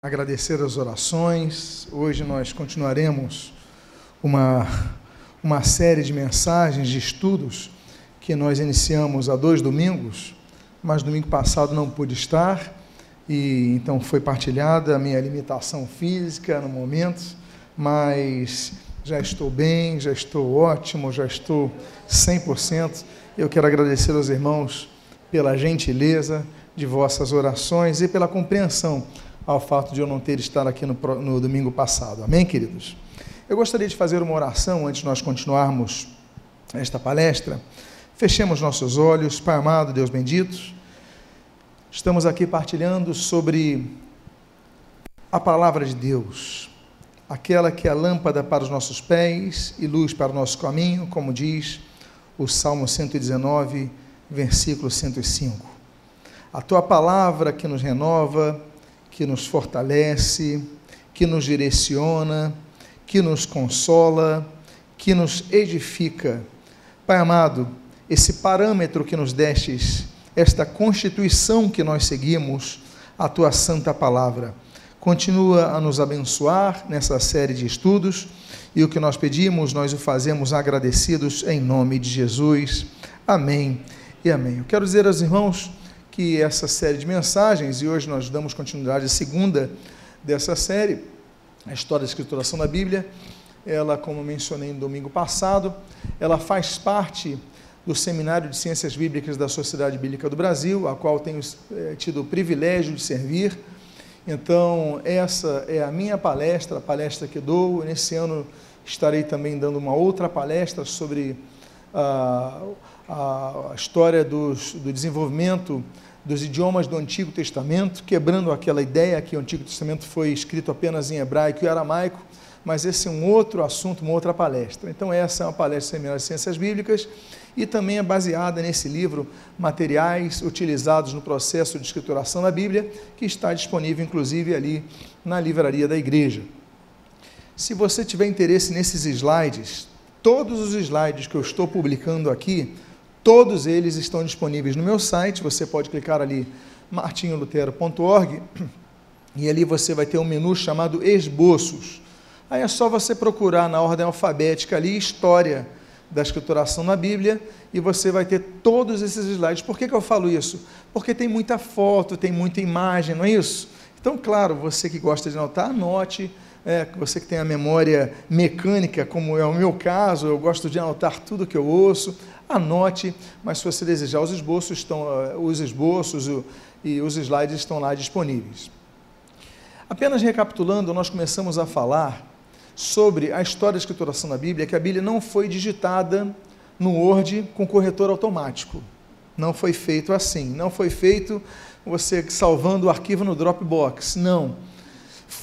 agradecer as orações. Hoje nós continuaremos uma, uma série de mensagens, de estudos que nós iniciamos há dois domingos, mas domingo passado não pude estar e então foi partilhada a minha limitação física no momento, mas já estou bem, já estou ótimo, já estou 100%. Eu quero agradecer aos irmãos pela gentileza de vossas orações e pela compreensão ao fato de eu não ter estado aqui no, no domingo passado. Amém, queridos? Eu gostaria de fazer uma oração antes de nós continuarmos esta palestra. Fechemos nossos olhos, Pai amado, Deus bendito. Estamos aqui partilhando sobre a palavra de Deus, aquela que é lâmpada para os nossos pés e luz para o nosso caminho, como diz o Salmo 119, versículo 105. A tua palavra que nos renova, que nos fortalece, que nos direciona, que nos consola, que nos edifica. Pai amado, esse parâmetro que nos destes, esta constituição que nós seguimos, a tua santa palavra, continua a nos abençoar nessa série de estudos e o que nós pedimos, nós o fazemos agradecidos em nome de Jesus. Amém e amém. Eu quero dizer aos irmãos que essa série de mensagens, e hoje nós damos continuidade à segunda dessa série, a história da escrituração da Bíblia, ela, como mencionei no domingo passado, ela faz parte do Seminário de Ciências Bíblicas da Sociedade Bíblica do Brasil, a qual tenho é, tido o privilégio de servir. Então, essa é a minha palestra, a palestra que dou. Nesse ano estarei também dando uma outra palestra sobre a, a história dos, do desenvolvimento dos idiomas do Antigo Testamento, quebrando aquela ideia que o Antigo Testamento foi escrito apenas em hebraico e aramaico, mas esse é um outro assunto, uma outra palestra. Então, essa é uma palestra seminário de Ciências Bíblicas e também é baseada nesse livro, materiais utilizados no processo de escrituração da Bíblia, que está disponível inclusive ali na livraria da igreja. Se você tiver interesse nesses slides, todos os slides que eu estou publicando aqui, Todos eles estão disponíveis no meu site, você pode clicar ali martinholutero.org e ali você vai ter um menu chamado esboços. Aí é só você procurar na ordem alfabética ali história da escrituração na Bíblia e você vai ter todos esses slides. Por que, que eu falo isso? Porque tem muita foto, tem muita imagem, não é isso? Então, claro, você que gosta de anotar, anote. É, você que tem a memória mecânica, como é o meu caso, eu gosto de anotar tudo que eu ouço anote, mas se você desejar, os esboços estão, eh, os esboços e os slides estão lá disponíveis. Apenas recapitulando, nós começamos a falar sobre a história da escrituração da Bíblia, que a Bíblia não foi digitada no Word com corretor automático. Não foi feito assim. Não foi feito você salvando o arquivo no Dropbox. Não.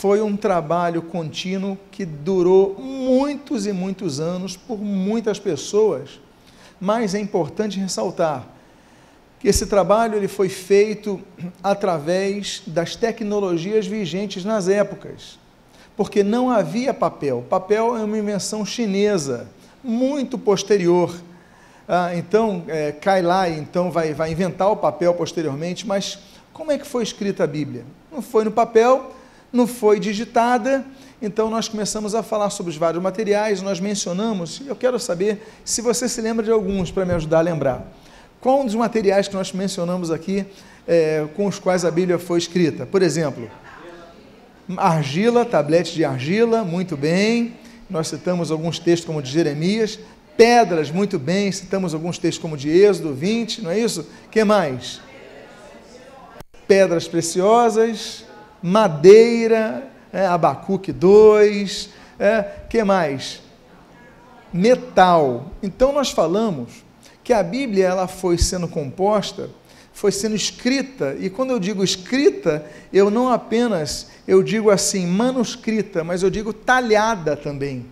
Foi um trabalho contínuo que durou muitos e muitos anos por muitas pessoas mas é importante ressaltar que esse trabalho ele foi feito através das tecnologias vigentes nas épocas, porque não havia papel. Papel é uma invenção chinesa, muito posterior. Ah, então, é, e então vai, vai inventar o papel posteriormente, mas como é que foi escrita a Bíblia? Não foi no papel, não foi digitada, então nós começamos a falar sobre os vários materiais, nós mencionamos, eu quero saber se você se lembra de alguns para me ajudar a lembrar. Qual um dos materiais que nós mencionamos aqui é, com os quais a Bíblia foi escrita? Por exemplo, argila, tablete de argila, muito bem. Nós citamos alguns textos como de Jeremias. Pedras, muito bem. Citamos alguns textos como de Êxodo 20, não é isso? que mais? Pedras preciosas, madeira, é, Abacuque 2, é, que mais? Metal. Então nós falamos que a Bíblia ela foi sendo composta, foi sendo escrita, e quando eu digo escrita, eu não apenas eu digo assim manuscrita, mas eu digo talhada também,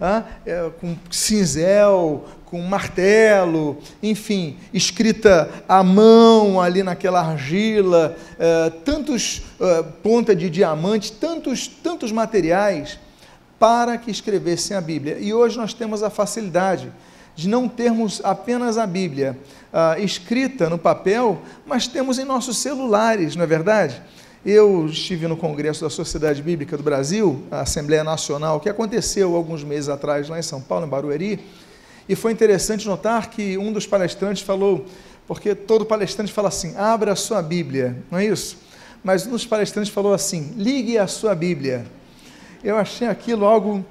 ah, é, com cinzel, com martelo, enfim, escrita à mão ali naquela argila, é, tantos é, ponta de diamante, tantos, tantos materiais para que escrevessem a Bíblia. E hoje nós temos a facilidade de não termos apenas a Bíblia ah, escrita no papel, mas temos em nossos celulares, não é verdade? Eu estive no Congresso da Sociedade Bíblica do Brasil, a Assembleia Nacional, que aconteceu alguns meses atrás lá em São Paulo, em Barueri, e foi interessante notar que um dos palestrantes falou, porque todo palestrante fala assim: abra a sua Bíblia, não é isso? Mas um dos palestrantes falou assim: ligue a sua Bíblia. Eu achei aquilo algo,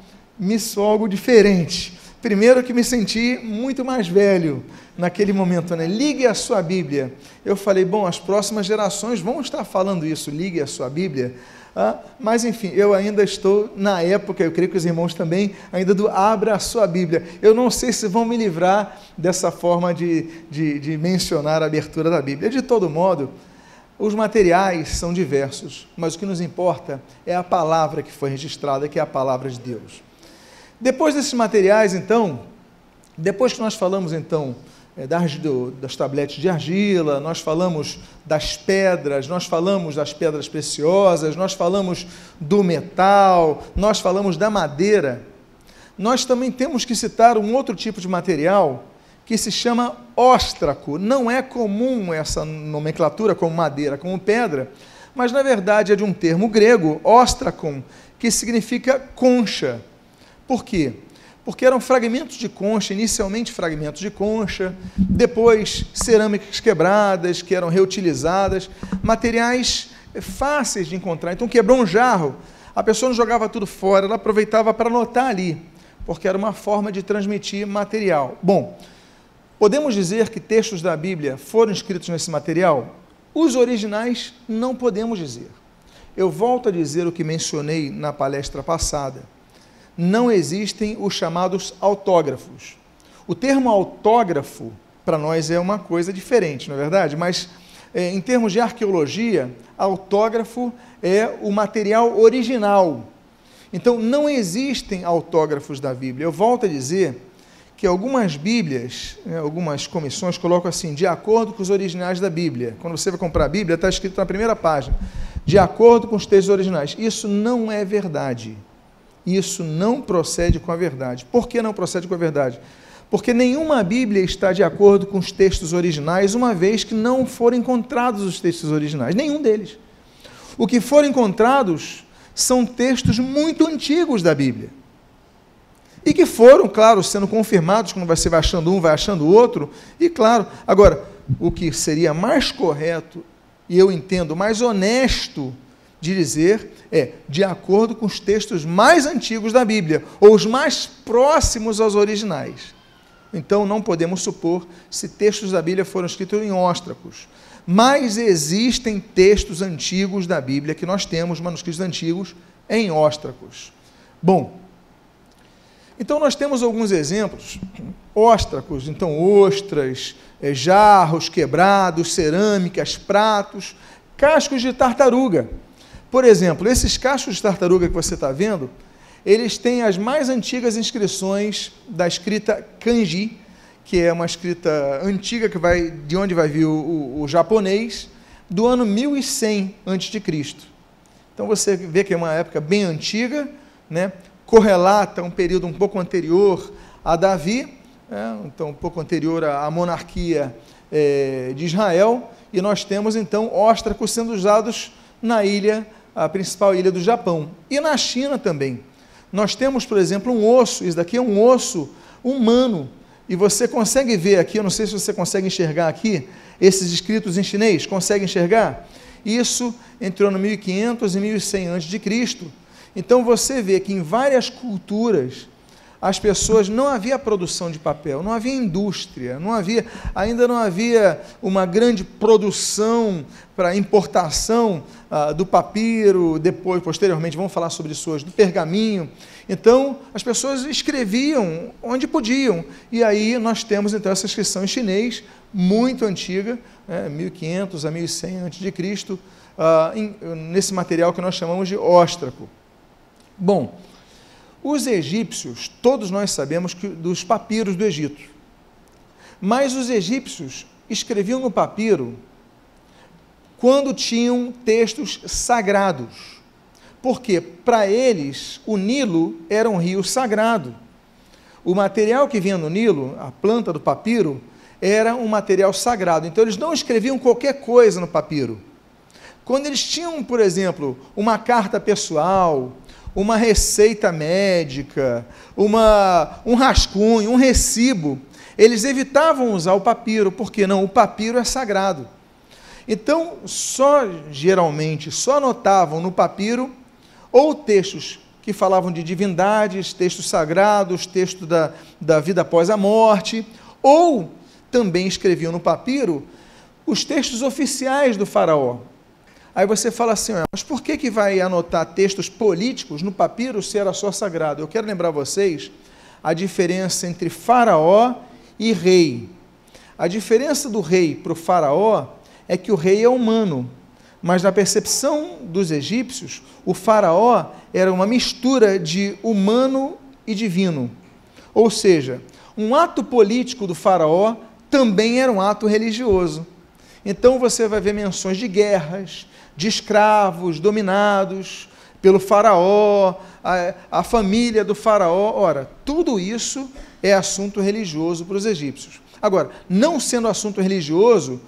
algo diferente. Primeiro que me senti muito mais velho naquele momento, né? Ligue a sua Bíblia. Eu falei, bom, as próximas gerações vão estar falando isso, ligue a sua Bíblia. Ah, mas enfim, eu ainda estou na época, eu creio que os irmãos também, ainda do abra a sua Bíblia. Eu não sei se vão me livrar dessa forma de, de, de mencionar a abertura da Bíblia. De todo modo, os materiais são diversos, mas o que nos importa é a palavra que foi registrada, que é a palavra de Deus. Depois desses materiais, então, depois que nós falamos então das, do, das tabletes de argila, nós falamos das pedras, nós falamos das pedras preciosas, nós falamos do metal, nós falamos da madeira. Nós também temos que citar um outro tipo de material que se chama óstraco. Não é comum essa nomenclatura como madeira, como pedra, mas na verdade é de um termo grego, óstracon, que significa concha. Por quê? Porque eram fragmentos de concha, inicialmente fragmentos de concha, depois cerâmicas quebradas, que eram reutilizadas, materiais fáceis de encontrar. Então, quebrou um jarro, a pessoa não jogava tudo fora, ela aproveitava para anotar ali, porque era uma forma de transmitir material. Bom, podemos dizer que textos da Bíblia foram escritos nesse material? Os originais não podemos dizer. Eu volto a dizer o que mencionei na palestra passada não existem os chamados autógrafos. O termo autógrafo, para nós, é uma coisa diferente, não é verdade? Mas, é, em termos de arqueologia, autógrafo é o material original. Então, não existem autógrafos da Bíblia. Eu volto a dizer que algumas Bíblias, né, algumas comissões colocam assim, de acordo com os originais da Bíblia. Quando você vai comprar a Bíblia, está escrito na primeira página, de acordo com os textos originais. Isso não é verdade isso não procede com a verdade. Por que não procede com a verdade? Porque nenhuma Bíblia está de acordo com os textos originais, uma vez que não foram encontrados os textos originais, nenhum deles. O que foram encontrados são textos muito antigos da Bíblia. E que foram, claro, sendo confirmados, quando você vai achando um, vai achando o outro, e claro, agora, o que seria mais correto, e eu entendo mais honesto, de dizer é de acordo com os textos mais antigos da Bíblia, ou os mais próximos aos originais. Então não podemos supor se textos da Bíblia foram escritos em óstracos. Mas existem textos antigos da Bíblia que nós temos, manuscritos antigos, em óstracos. Bom, então nós temos alguns exemplos. Óstracos, então ostras, eh, jarros quebrados, cerâmicas, pratos, cascos de tartaruga por exemplo, esses cachos de tartaruga que você está vendo, eles têm as mais antigas inscrições da escrita kanji, que é uma escrita antiga que vai de onde vai vir o, o, o japonês, do ano 1100 a.C. Então você vê que é uma época bem antiga, né? correlata um período um pouco anterior a Davi, é, então um pouco anterior à monarquia é, de Israel, e nós temos então óstracos sendo usados na ilha a principal ilha do Japão. E na China também. Nós temos, por exemplo, um osso, isso daqui é um osso humano. E você consegue ver aqui, eu não sei se você consegue enxergar aqui, esses escritos em chinês, consegue enxergar? Isso entrou no 1500 e 1100 a.C. Então você vê que em várias culturas as pessoas não havia produção de papel, não havia indústria, não havia, ainda não havia uma grande produção para importação ah, do papiro, depois, posteriormente, vamos falar sobre isso hoje, do pergaminho. Então, as pessoas escreviam onde podiam. E aí nós temos então essa inscrição em chinês, muito antiga, né, 1500 a 1100 a.C., ah, nesse material que nós chamamos de óstraco. Bom, os egípcios, todos nós sabemos que dos papiros do Egito. Mas os egípcios escreviam no papiro quando tinham textos sagrados. Porque para eles o Nilo era um rio sagrado. O material que vinha no Nilo, a planta do papiro, era um material sagrado. Então eles não escreviam qualquer coisa no papiro. quando eles tinham, por exemplo, uma carta pessoal, uma receita médica, uma, um rascunho, um recibo, eles evitavam usar o papiro, porque não, o papiro é sagrado. Então, só geralmente, só anotavam no papiro ou textos que falavam de divindades, textos sagrados, texto da, da vida após a morte, ou também escreviam no papiro os textos oficiais do faraó. Aí você fala assim, mas por que, que vai anotar textos políticos no papiro se era só sagrado? Eu quero lembrar vocês a diferença entre faraó e rei. A diferença do rei para o faraó é que o rei é humano, mas na percepção dos egípcios, o faraó era uma mistura de humano e divino. Ou seja, um ato político do faraó também era um ato religioso. Então você vai ver menções de guerras, de escravos dominados pelo faraó, a, a família do faraó. Ora, tudo isso é assunto religioso para os egípcios. Agora, não sendo assunto religioso,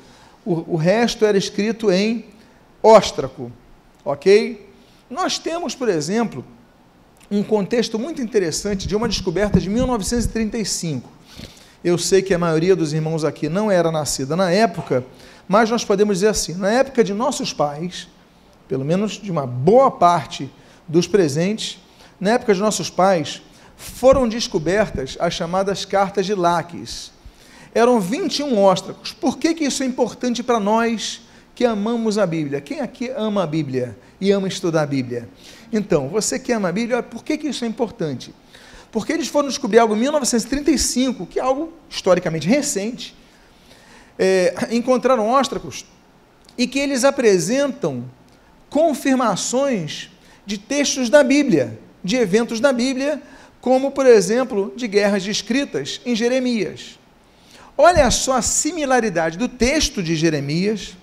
o, o resto era escrito em óstraco, ok? Nós temos, por exemplo, um contexto muito interessante de uma descoberta de 1935. Eu sei que a maioria dos irmãos aqui não era nascida na época, mas nós podemos dizer assim: na época de nossos pais, pelo menos de uma boa parte dos presentes, na época de nossos pais, foram descobertas as chamadas cartas de Laques. Eram 21 óstracos. Por que, que isso é importante para nós que amamos a Bíblia? Quem aqui ama a Bíblia e ama estudar a Bíblia? Então, você que ama a Bíblia, por que, que isso é importante? Porque eles foram descobrir algo em 1935, que é algo historicamente recente. É, encontraram óstracos e que eles apresentam confirmações de textos da Bíblia, de eventos da Bíblia, como, por exemplo, de guerras descritas em Jeremias. Olha só a similaridade do texto de Jeremias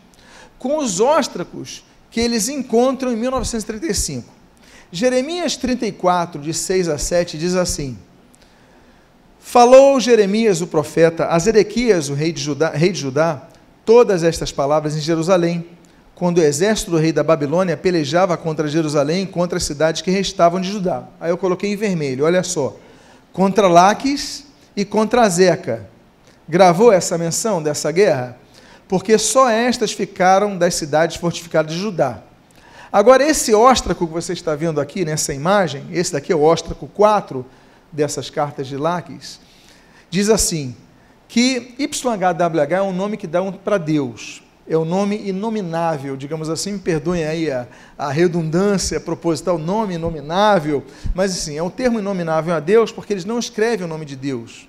com os óstracos que eles encontram em 1935. Jeremias 34, de 6 a 7, diz assim: Falou Jeremias, o profeta, a Zedequias, o rei de, Judá, rei de Judá, todas estas palavras em Jerusalém, quando o exército do rei da Babilônia pelejava contra Jerusalém, contra as cidades que restavam de Judá. Aí eu coloquei em vermelho, olha só. Contra Laques e contra Zeca. Gravou essa menção dessa guerra? Porque só estas ficaram das cidades fortificadas de Judá. Agora, esse óstraco que você está vendo aqui nessa imagem, esse daqui é o óstraco 4 dessas cartas de Laques, diz assim: que YHWH é um nome que dá para Deus é o nome inominável, digamos assim, me perdoem aí a, a redundância proposital, nome inominável, mas assim, é um termo inominável a Deus porque eles não escrevem o nome de Deus.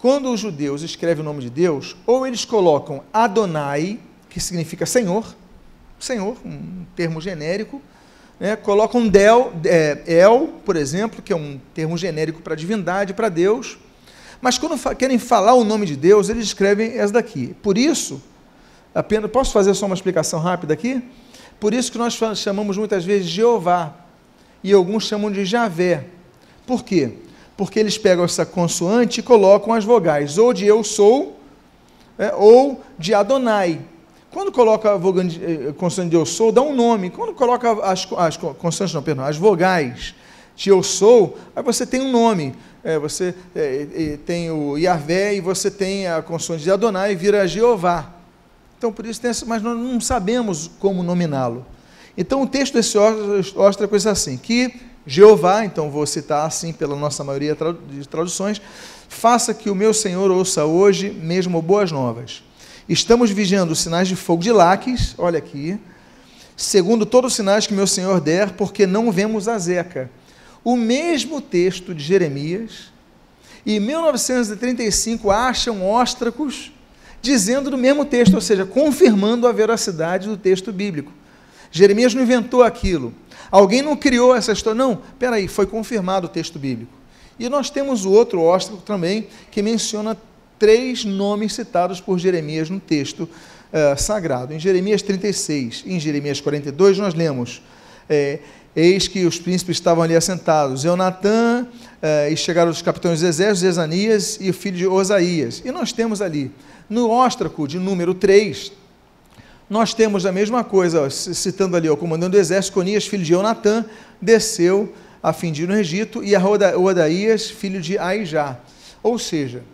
Quando os judeus escrevem o nome de Deus, ou eles colocam Adonai, que significa Senhor, Senhor, um termo genérico, né? colocam Del, é, El, por exemplo, que é um termo genérico para divindade, para Deus, mas quando querem falar o nome de Deus, eles escrevem essa daqui. Por isso, Apenas, posso fazer só uma explicação rápida aqui? Por isso que nós chamamos muitas vezes Jeová e alguns chamam de Javé. Por quê? Porque eles pegam essa consoante e colocam as vogais, ou de eu sou, é, ou de Adonai. Quando coloca a eh, consoante de eu sou, dá um nome. Quando coloca as, as consoantes, não, perdão, as vogais de eu sou, aí você tem um nome. É, você é, tem o Yahvé e você tem a consoante de Adonai e vira Jeová. Então, por isso, tem essa, mas nós não sabemos como nominá-lo. Então, o texto desse ostra coisa assim, que Jeová, então vou citar assim pela nossa maioria de traduções, faça que o meu Senhor ouça hoje mesmo boas novas. Estamos vigiando os sinais de fogo de Laques, olha aqui, segundo todos os sinais que meu Senhor der, porque não vemos a Zeca. O mesmo texto de Jeremias, e em 1935 acham óstracos dizendo no mesmo texto, ou seja, confirmando a veracidade do texto bíblico. Jeremias não inventou aquilo. Alguém não criou essa história. Não, peraí, foi confirmado o texto bíblico. E nós temos o outro óstraco também, que menciona três nomes citados por Jeremias no texto uh, sagrado. Em Jeremias 36 e em Jeremias 42, nós lemos: é, Eis que os príncipes estavam ali assentados, Eunatã, uh, e chegaram os capitães dos exércitos, Ezanias e o filho de Osaías. E nós temos ali no óstraco de número 3, nós temos a mesma coisa, citando ali o comandante do exército, Conias, filho de Eunatã, desceu a fim de ir no Egito, e a Odaías, filho de Aijá. Ou seja,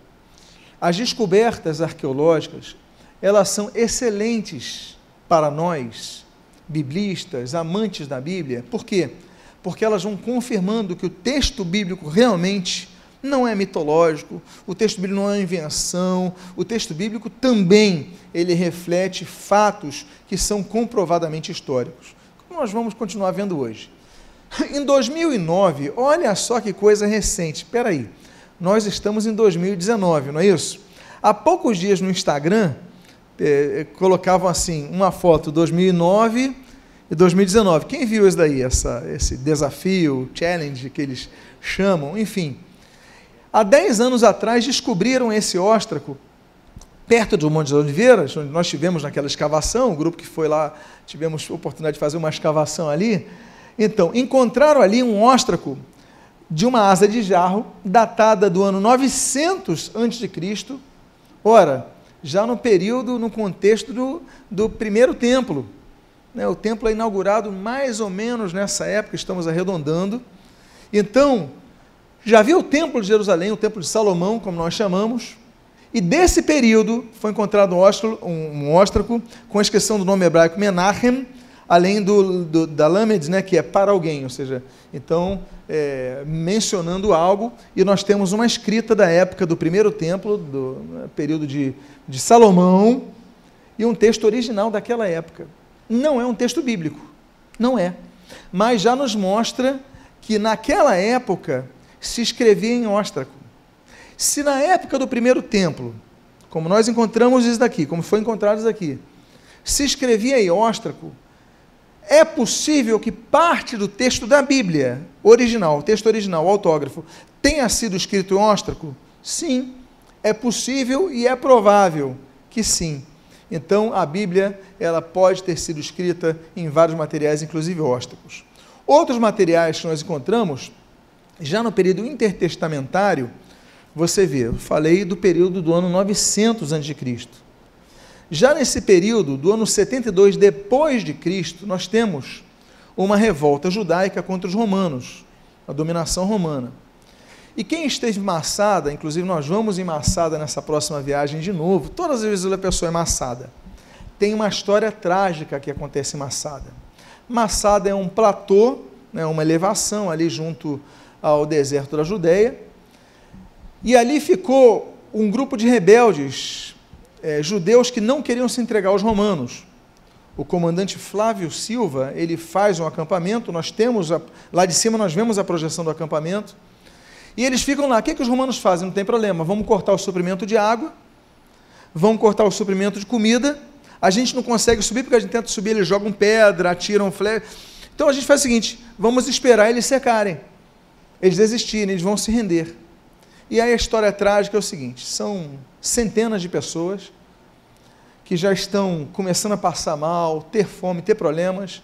as descobertas arqueológicas, elas são excelentes para nós, biblistas, amantes da Bíblia. Por quê? Porque elas vão confirmando que o texto bíblico realmente não é mitológico, o texto bíblico não é invenção, o texto bíblico também ele reflete fatos que são comprovadamente históricos. Como nós vamos continuar vendo hoje. Em 2009, olha só que coisa recente. Espera aí. Nós estamos em 2019, não é isso? Há poucos dias no Instagram eh, colocavam assim uma foto 2009 e 2019. Quem viu isso daí? Essa, esse desafio, challenge que eles chamam, enfim. Há 10 anos atrás descobriram esse óstraco perto do Monte das Oliveiras, onde nós tivemos naquela escavação, o grupo que foi lá, tivemos oportunidade de fazer uma escavação ali. Então, encontraram ali um óstraco de uma asa de jarro, datada do ano 900 a.C., ora, já no período, no contexto do, do primeiro templo. Né? O templo é inaugurado mais ou menos nessa época, estamos arredondando. Então, já havia o Templo de Jerusalém, o Templo de Salomão, como nós chamamos, e desse período foi encontrado um óstraco, um óstraco com a inscrição do nome hebraico Menachem, além do, do, da Lamed, né, que é para alguém, ou seja, então, é, mencionando algo, e nós temos uma escrita da época do primeiro templo, do né, período de, de Salomão, e um texto original daquela época. Não é um texto bíblico, não é, mas já nos mostra que naquela época se escrevia em óstraco. Se na época do primeiro templo, como nós encontramos isso daqui, como foi encontrado isso aqui, se escrevia em óstraco, é possível que parte do texto da Bíblia, original, o texto original, o autógrafo, tenha sido escrito em óstraco? Sim, é possível e é provável que sim. Então, a Bíblia, ela pode ter sido escrita em vários materiais, inclusive óstracos. Outros materiais que nós encontramos já no período intertestamentário, você vê, eu falei do período do ano 900 a.C. Já nesse período, do ano 72 depois de Cristo, nós temos uma revolta judaica contra os romanos, a dominação romana. E quem esteve em Massada, inclusive nós vamos em Massada nessa próxima viagem de novo, todas as vezes a pessoa é Massada. Tem uma história trágica que acontece em Massada. Massada é um platô, né, uma elevação ali junto ao deserto da Judéia. E ali ficou um grupo de rebeldes, é, judeus que não queriam se entregar aos romanos. O comandante Flávio Silva, ele faz um acampamento, nós temos, a, lá de cima nós vemos a projeção do acampamento, e eles ficam lá. O que, é que os romanos fazem? Não tem problema, vamos cortar o suprimento de água, vamos cortar o suprimento de comida, a gente não consegue subir porque a gente tenta subir, eles jogam pedra, atiram flecha. Então a gente faz o seguinte: vamos esperar eles secarem eles desistirem, eles vão se render. E aí a história trágica é o seguinte: são centenas de pessoas que já estão começando a passar mal, ter fome, ter problemas.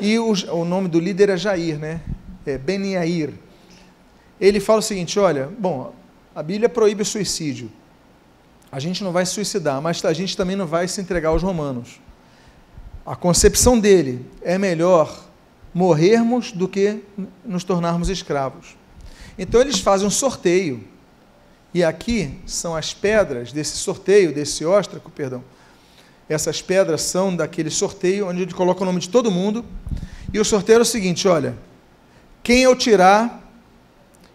E o, o nome do líder é Jair, né? É Ben Yair. Ele fala o seguinte: olha, bom, a Bíblia proíbe o suicídio. A gente não vai se suicidar, mas a gente também não vai se entregar aos romanos. A concepção dele é melhor morrermos do que nos tornarmos escravos. Então eles fazem um sorteio. E aqui são as pedras desse sorteio, desse óstraco, perdão. Essas pedras são daquele sorteio onde ele coloca o nome de todo mundo. E o sorteio é o seguinte: olha, quem eu tirar,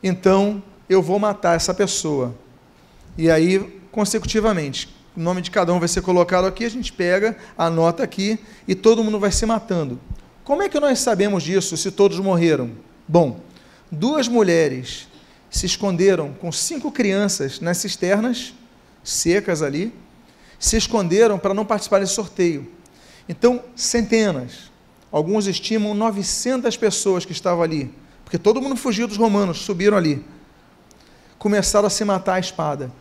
então eu vou matar essa pessoa. E aí, consecutivamente, o nome de cada um vai ser colocado aqui, a gente pega, anota aqui e todo mundo vai se matando. Como é que nós sabemos disso se todos morreram? Bom, duas mulheres se esconderam com cinco crianças nas cisternas secas ali, se esconderam para não participar desse sorteio. Então, centenas, alguns estimam 900 pessoas que estavam ali, porque todo mundo fugiu dos romanos, subiram ali. Começaram a se matar à espada.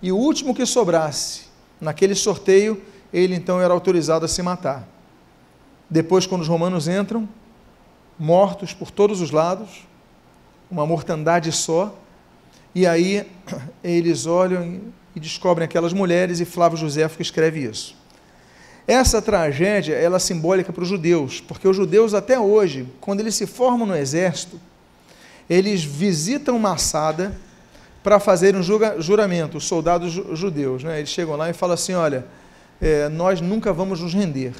E o último que sobrasse naquele sorteio, ele então era autorizado a se matar. Depois, quando os romanos entram, mortos por todos os lados, uma mortandade só, e aí eles olham e descobrem aquelas mulheres, e Flávio José que escreve isso. Essa tragédia ela é simbólica para os judeus, porque os judeus até hoje, quando eles se formam no exército, eles visitam Massada para fazer um juramento, os soldados judeus. Né? Eles chegam lá e falam assim: olha, é, nós nunca vamos nos render.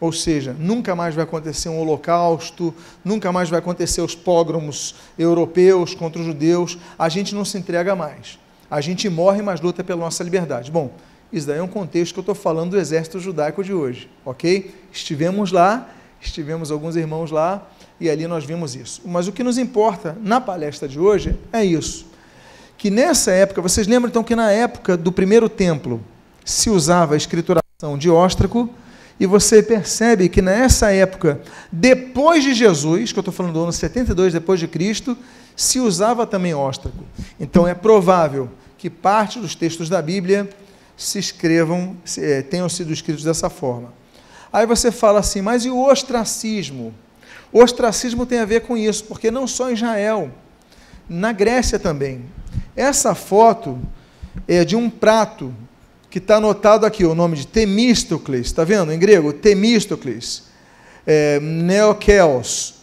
Ou seja, nunca mais vai acontecer um holocausto, nunca mais vai acontecer os pogromos europeus contra os judeus, a gente não se entrega mais. A gente morre, mas luta pela nossa liberdade. Bom, isso daí é um contexto que eu estou falando do exército judaico de hoje, ok? Estivemos lá, estivemos alguns irmãos lá, e ali nós vimos isso. Mas o que nos importa na palestra de hoje é isso. Que nessa época, vocês lembram então que na época do primeiro templo se usava a escrituração de óstraco, e você percebe que nessa época, depois de Jesus, que eu estou falando do ano 72 depois de Cristo, se usava também óstraco. Então é provável que parte dos textos da Bíblia se escrevam, é, tenham sido escritos dessa forma. Aí você fala assim, mas e o ostracismo? O ostracismo tem a ver com isso, porque não só em Israel, na Grécia também. Essa foto é de um prato que está anotado aqui, o nome de Temístocles, está vendo em grego? Temístocles, é, Neokeos.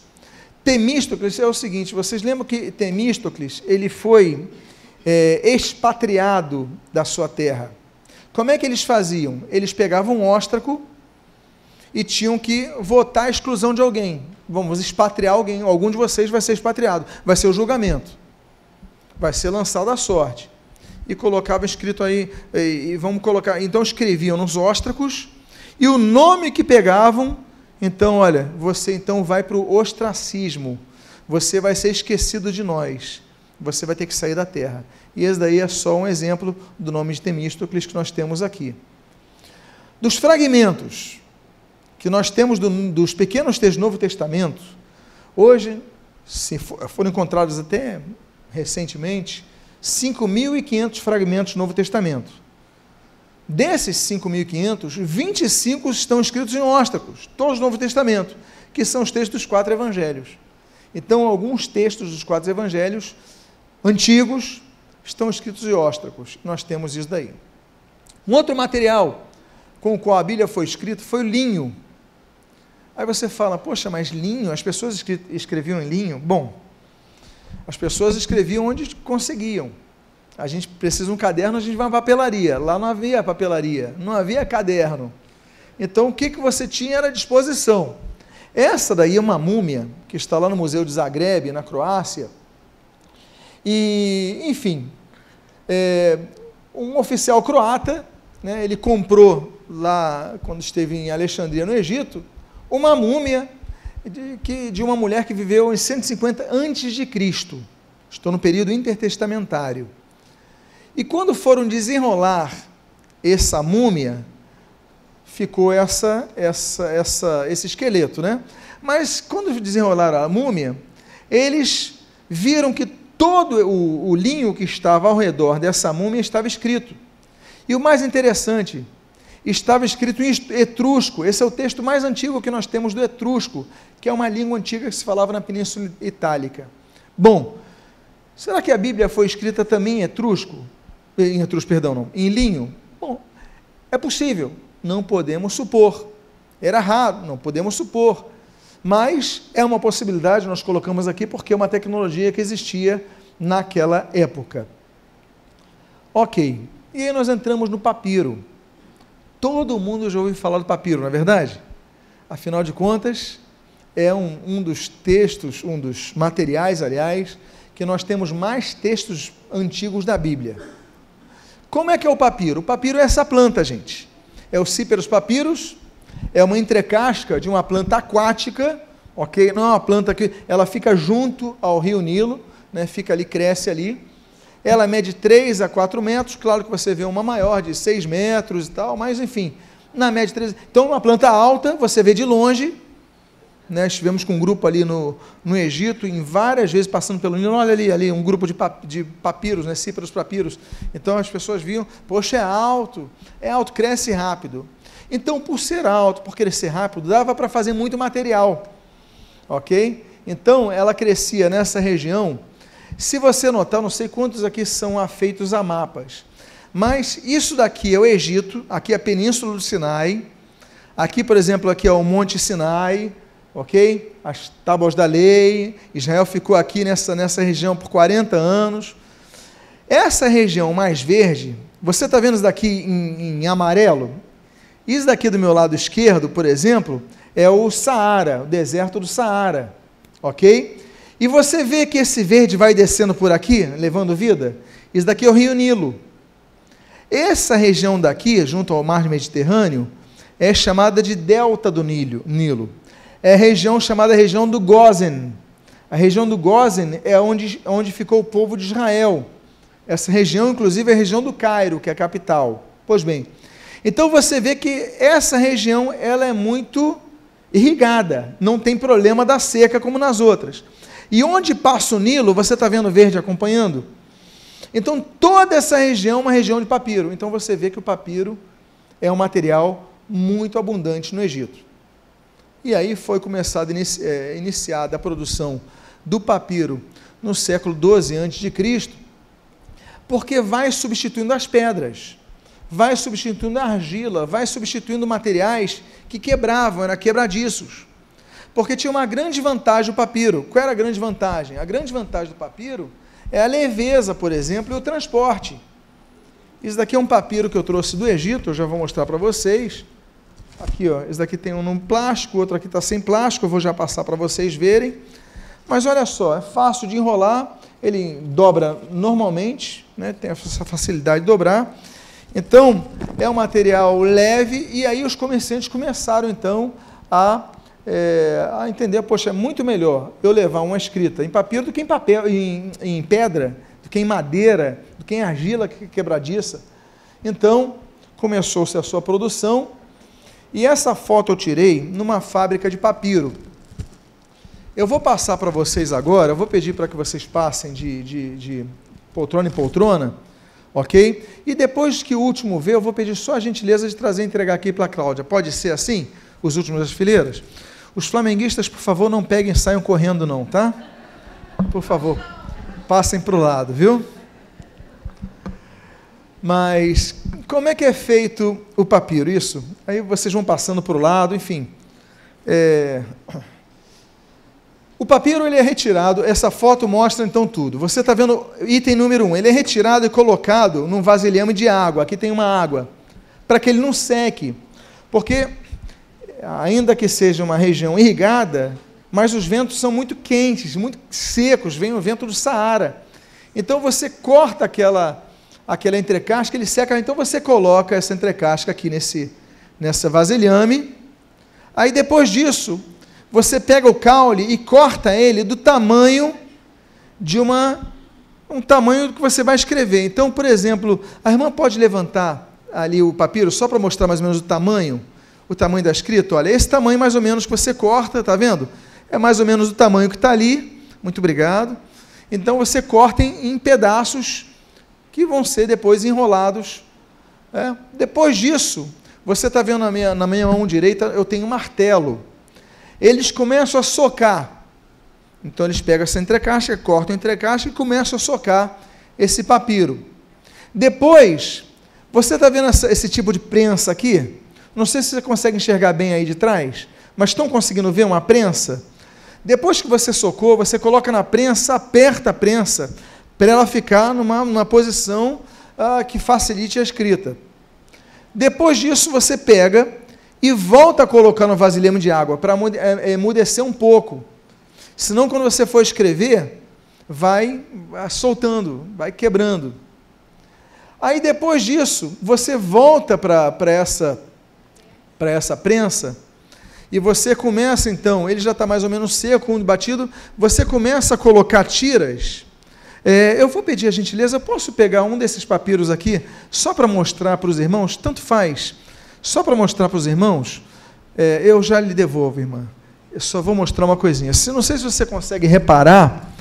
Temístocles é o seguinte, vocês lembram que Temístocles, ele foi é, expatriado da sua terra. Como é que eles faziam? Eles pegavam um óstraco e tinham que votar a exclusão de alguém. Vamos expatriar alguém, algum de vocês vai ser expatriado, vai ser o julgamento, vai ser lançado a sorte e colocava escrito aí, e, vamos colocar, então escreviam nos óstracos, e o nome que pegavam, então, olha, você então vai para o ostracismo, você vai ser esquecido de nós, você vai ter que sair da terra. E esse daí é só um exemplo do nome de Temístocles que nós temos aqui. Dos fragmentos que nós temos do, dos pequenos textos do Novo Testamento, hoje, se for, foram encontrados até recentemente, 5.500 fragmentos do Novo Testamento. Desses 5.500, 25 estão escritos em óstracos, todos do Novo Testamento, que são os textos dos quatro evangelhos. Então, alguns textos dos quatro evangelhos antigos estão escritos em óstracos. Nós temos isso daí. Um outro material com o qual a Bíblia foi escrita foi o linho. Aí você fala, poxa, mas linho, as pessoas escreviam em linho? Bom, as pessoas escreviam onde conseguiam. A gente precisa de um caderno, a gente vai à papelaria. Lá não havia papelaria, não havia caderno. Então o que, que você tinha era disposição. Essa daí é uma múmia que está lá no Museu de Zagreb, na Croácia. E, enfim, é, um oficial croata, né, ele comprou lá, quando esteve em Alexandria, no Egito, uma múmia de, que, de uma mulher que viveu em 150 antes de Cristo. Estou no período intertestamentário. E quando foram desenrolar essa múmia, ficou essa, essa, essa, esse esqueleto, né? Mas quando desenrolaram a múmia, eles viram que todo o, o linho que estava ao redor dessa múmia estava escrito. E o mais interessante, estava escrito em etrusco. Esse é o texto mais antigo que nós temos do etrusco, que é uma língua antiga que se falava na Península Itálica. Bom, será que a Bíblia foi escrita também em etrusco? Em etrusco, perdão, não, em linho? Bom, é possível, não podemos supor. Era raro, não podemos supor. Mas é uma possibilidade, nós colocamos aqui porque é uma tecnologia que existia naquela época. Ok, e aí nós entramos no papiro. Todo mundo já ouviu falar do papiro, não é verdade? Afinal de contas, é um, um dos textos, um dos materiais, aliás, que nós temos mais textos antigos da Bíblia. Como é que é o papiro? O papiro é essa planta, gente. É o Cíperos papyrus, é uma entrecasca de uma planta aquática, ok? Não é uma planta que ela fica junto ao rio Nilo, né? fica ali, cresce ali. Ela mede 3 a 4 metros, claro que você vê uma maior de 6 metros e tal, mas enfim, na média 3. Então, uma planta alta, você vê de longe. Né? Estivemos com um grupo ali no, no Egito, em várias vezes passando pelo Nilo, olha ali, ali um grupo de, pap, de papiros, né? cíperos papiros. Então as pessoas viam, poxa, é alto, é alto, cresce rápido. Então, por ser alto, por crescer rápido, dava para fazer muito material. Ok? Então, ela crescia nessa região se você notar, não sei quantos aqui são afeitos a mapas, mas isso daqui é o Egito, aqui é a Península do Sinai, Aqui, por exemplo, aqui é o Monte Sinai, ok? As tábuas da lei. Israel ficou aqui nessa, nessa região por 40 anos. Essa região mais verde, você está vendo isso daqui em, em amarelo? Isso daqui do meu lado esquerdo, por exemplo, é o Saara, o deserto do Saara, ok? E você vê que esse verde vai descendo por aqui, levando vida? Isso daqui é o Rio Nilo. Essa região daqui, junto ao mar Mediterrâneo, é chamada de delta do Nilo. É a região chamada região do Gozen. A região do Gozen é onde, onde ficou o povo de Israel. Essa região, inclusive, é a região do Cairo, que é a capital. Pois bem, então você vê que essa região ela é muito irrigada, não tem problema da seca como nas outras. E onde passa o Nilo, você está vendo verde acompanhando? Então toda essa região é uma região de papiro. Então você vê que o papiro é um material muito abundante no Egito. E aí foi começada é, iniciada a produção do papiro no século 12 a.C., porque vai substituindo as pedras, vai substituindo a argila, vai substituindo materiais que quebravam, eram quebradiços. Porque tinha uma grande vantagem o papiro. Qual era a grande vantagem? A grande vantagem do papiro é a leveza, por exemplo, e o transporte. Isso daqui é um papiro que eu trouxe do Egito, eu já vou mostrar para vocês. Aqui, ó, esse daqui tem um no plástico, outro aqui está sem plástico, eu vou já passar para vocês verem. Mas olha só, é fácil de enrolar, ele dobra normalmente, né, tem essa facilidade de dobrar. Então, é um material leve, e aí os comerciantes começaram então a, é, a entender, poxa, é muito melhor eu levar uma escrita em papiro do que em papel, em, em pedra, do que em madeira, do que em argila quebradiça. Então, começou-se a sua produção, e essa foto eu tirei numa fábrica de papiro. Eu vou passar para vocês agora, eu vou pedir para que vocês passem de, de, de poltrona em poltrona, ok? E depois que o último ver, eu vou pedir só a gentileza de trazer e entregar aqui para a Cláudia. Pode ser assim? Os últimos das fileiras? Os flamenguistas, por favor, não peguem e saiam correndo, não, tá? Por favor, passem para o lado, viu? Mas como é que é feito o papiro? Isso? Aí vocês vão passando para o lado, enfim. É... O papiro ele é retirado, essa foto mostra então tudo. Você está vendo item número um, ele é retirado e colocado num vasilhame de água. Aqui tem uma água, para que ele não seque. Porque, ainda que seja uma região irrigada, mas os ventos são muito quentes, muito secos, vem o vento do Saara. Então você corta aquela, aquela entrecasca, ele seca, então você coloca essa entrecasca aqui nesse, nessa vasilhame. Aí depois disso, você pega o caule e corta ele do tamanho de uma um tamanho que você vai escrever. Então, por exemplo, a irmã pode levantar ali o papiro só para mostrar mais ou menos o tamanho, o tamanho da escrita. Olha, esse tamanho mais ou menos que você corta, tá vendo? É mais ou menos o tamanho que está ali. Muito obrigado. Então você corta em, em pedaços que vão ser depois enrolados. É. Depois disso, você está vendo na minha, na minha mão direita, eu tenho um martelo eles começam a socar. Então eles pegam essa entrecaixa, cortam a entrecaixa e começam a socar esse papiro. Depois, você está vendo essa, esse tipo de prensa aqui? Não sei se você consegue enxergar bem aí de trás, mas estão conseguindo ver uma prensa? Depois que você socou, você coloca na prensa, aperta a prensa, para ela ficar numa, numa posição ah, que facilite a escrita. Depois disso, você pega e volta a colocar no vasilhame de água para é, é, emudecer um pouco. Senão, quando você for escrever, vai soltando, vai quebrando. Aí depois disso, você volta para essa, essa prensa e você começa então, ele já está mais ou menos seco, batido, você começa a colocar tiras. É, eu vou pedir a gentileza, posso pegar um desses papiros aqui, só para mostrar para os irmãos? Tanto faz só para mostrar para os irmãos, é, eu já lhe devolvo, irmã. Eu só vou mostrar uma coisinha. Se, não sei se você consegue reparar,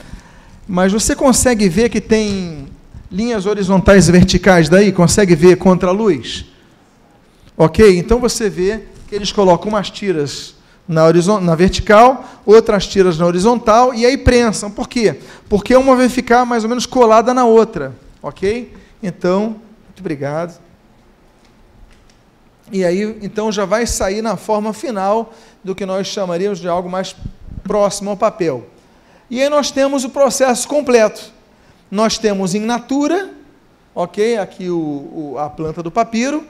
mas você consegue ver que tem linhas horizontais e verticais daí? Consegue ver contra a luz? Ok? Então você vê que eles colocam umas tiras na, na vertical, outras tiras na horizontal e aí prensam. Por quê? Porque uma vai ficar mais ou menos colada na outra. Ok? Então, muito obrigado. e aí então já vai sair na forma final do que nós chamaríamos de algo mais próximo ao papel. E aí nós temos o processo completo. Nós temos em natura, ok? Aqui o, o, a planta do papiro.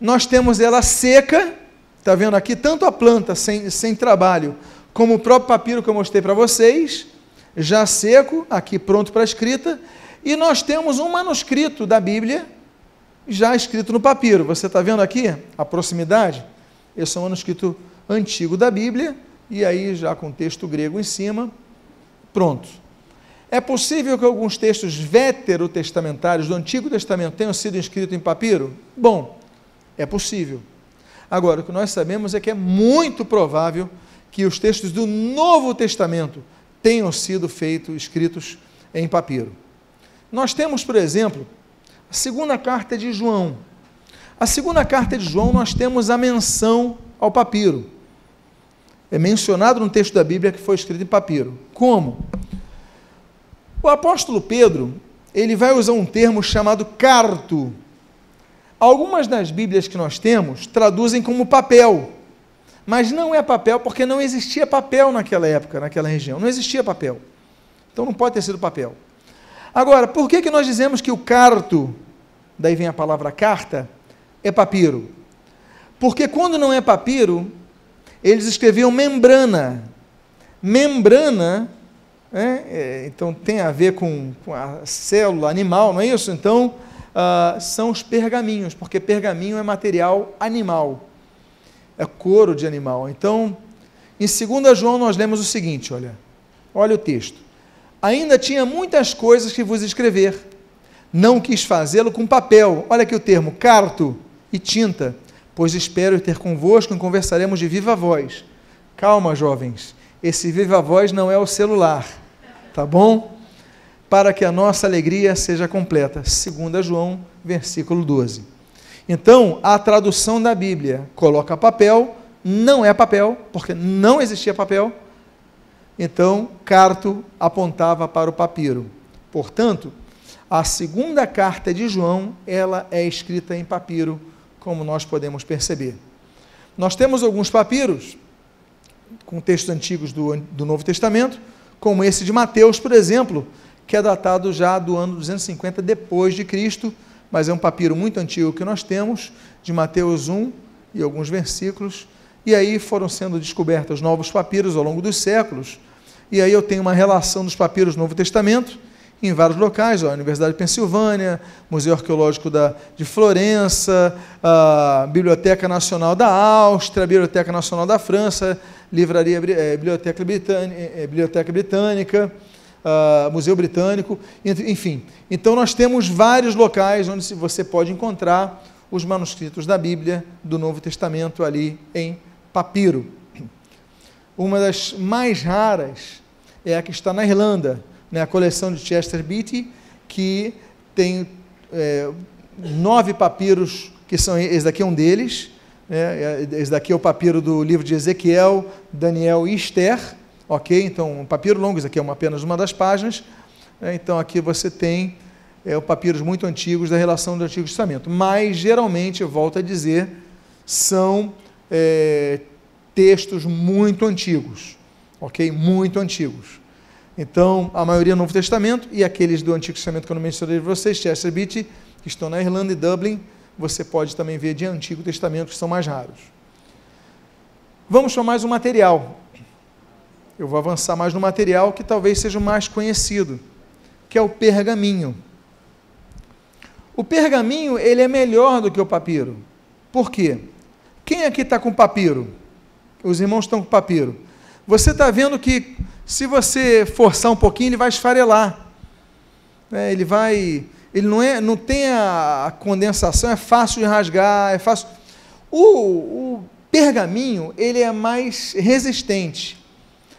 Nós temos ela seca, está vendo aqui? Tanto a planta sem, sem trabalho, como o próprio papiro que eu mostrei para vocês, já seco, aqui pronto para escrita. E nós temos um manuscrito da Bíblia, já escrito no papiro. Você está vendo aqui a proximidade? Esse é um manuscrito antigo da Bíblia, e aí já com texto grego em cima, pronto. É possível que alguns textos veterotestamentários do Antigo Testamento tenham sido escritos em papiro? Bom, é possível. Agora, o que nós sabemos é que é muito provável que os textos do Novo Testamento tenham sido feitos, escritos em papiro. Nós temos, por exemplo, a segunda carta de João. A segunda carta de João, nós temos a menção ao papiro. É mencionado no texto da Bíblia que foi escrito em papiro. Como? O apóstolo Pedro, ele vai usar um termo chamado carto. Algumas das Bíblias que nós temos traduzem como papel, mas não é papel porque não existia papel naquela época, naquela região. Não existia papel. Então não pode ter sido papel. Agora, por que, que nós dizemos que o carto, daí vem a palavra carta, é papiro? Porque quando não é papiro, eles escreviam membrana. Membrana, né, é, então tem a ver com, com, a célula animal, não é isso? Então, uh, são os pergaminhos, porque pergaminho é material animal, é couro de animal. Então, em 2 João nós lemos o seguinte, olha, olha o texto ainda tinha muitas coisas que vos escrever. Não quis fazê-lo com papel, olha aqui o termo, carto e tinta, pois espero ter convosco e conversaremos de viva voz. Calma, jovens, esse viva voz não é o celular, tá bom? Para que a nossa alegria seja completa. 2 João, versículo 12. Então, a tradução da Bíblia coloca papel, não é papel, porque não existia papel, então, Carto apontava para o papiro. Portanto, a segunda carta de João, ela é escrita em papiro, como nós podemos perceber. Nós temos alguns papiros com textos antigos do, do Novo Testamento, como esse de Mateus, por exemplo, que é datado já do ano 250 depois de Cristo, mas é um papiro muito antigo que nós temos, de Mateus 1 e alguns versículos, e aí foram sendo descobertos novos papiros ao longo dos séculos, e aí eu tenho uma relação dos papiros do Novo Testamento em vários locais, ó, Universidade de Pensilvânia, Museu Arqueológico da, de Florença, a Biblioteca Nacional da Áustria, Biblioteca Nacional da França, Livraria, é, Biblioteca, Britânica, é, Biblioteca Britânica, Museu Britânico, enfim. Então nós temos vários locais onde você pode encontrar os manuscritos da Bíblia do Novo Testamento ali em papiro. Uma das mais raras é a que está na Irlanda, né, a coleção de Chester Beatty, que tem é, nove papiros, que são esse daqui é um deles, né, esse daqui é o papiro do livro de Ezequiel, Daniel e Esther, ok? Então, um papiro longo, isso aqui é uma, apenas uma das páginas. Né, então, aqui você tem é, papiros muito antigos da relação do Antigo Testamento, mas geralmente, eu volto a dizer, são é, textos muito antigos, ok? Muito antigos. Então, a maioria do Novo Testamento e aqueles do Antigo Testamento que eu não mencionei de vocês, Chester Beatty, que estão na Irlanda e Dublin, você pode também ver de Antigo Testamento, que são mais raros. Vamos para mais um material. Eu vou avançar mais no material que talvez seja o mais conhecido, que é o pergaminho. O pergaminho ele é melhor do que o papiro. Por quê? Quem aqui está com papiro? Os irmãos estão com papiro. Você está vendo que se você forçar um pouquinho, ele vai esfarelar. É, ele vai. Ele não, é, não tem a condensação, é fácil de rasgar, é fácil. O, o pergaminho ele é mais resistente.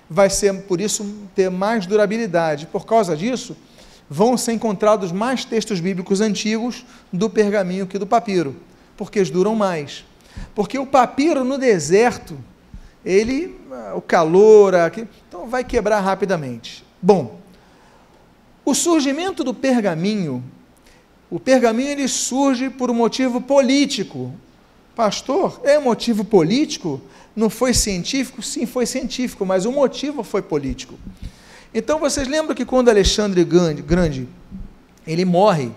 Vai ser, por isso, ter mais durabilidade. Por causa disso, vão ser encontrados mais textos bíblicos antigos do pergaminho que do papiro, porque eles duram mais. Porque o papiro no deserto, ele, ah, o calor, então vai quebrar rapidamente. Bom, o surgimento do pergaminho, o pergaminho ele surge por um motivo político, Pastor, é motivo político? Não foi científico? Sim, foi científico, mas o motivo foi político. Então vocês lembram que quando Alexandre Grande ele morre,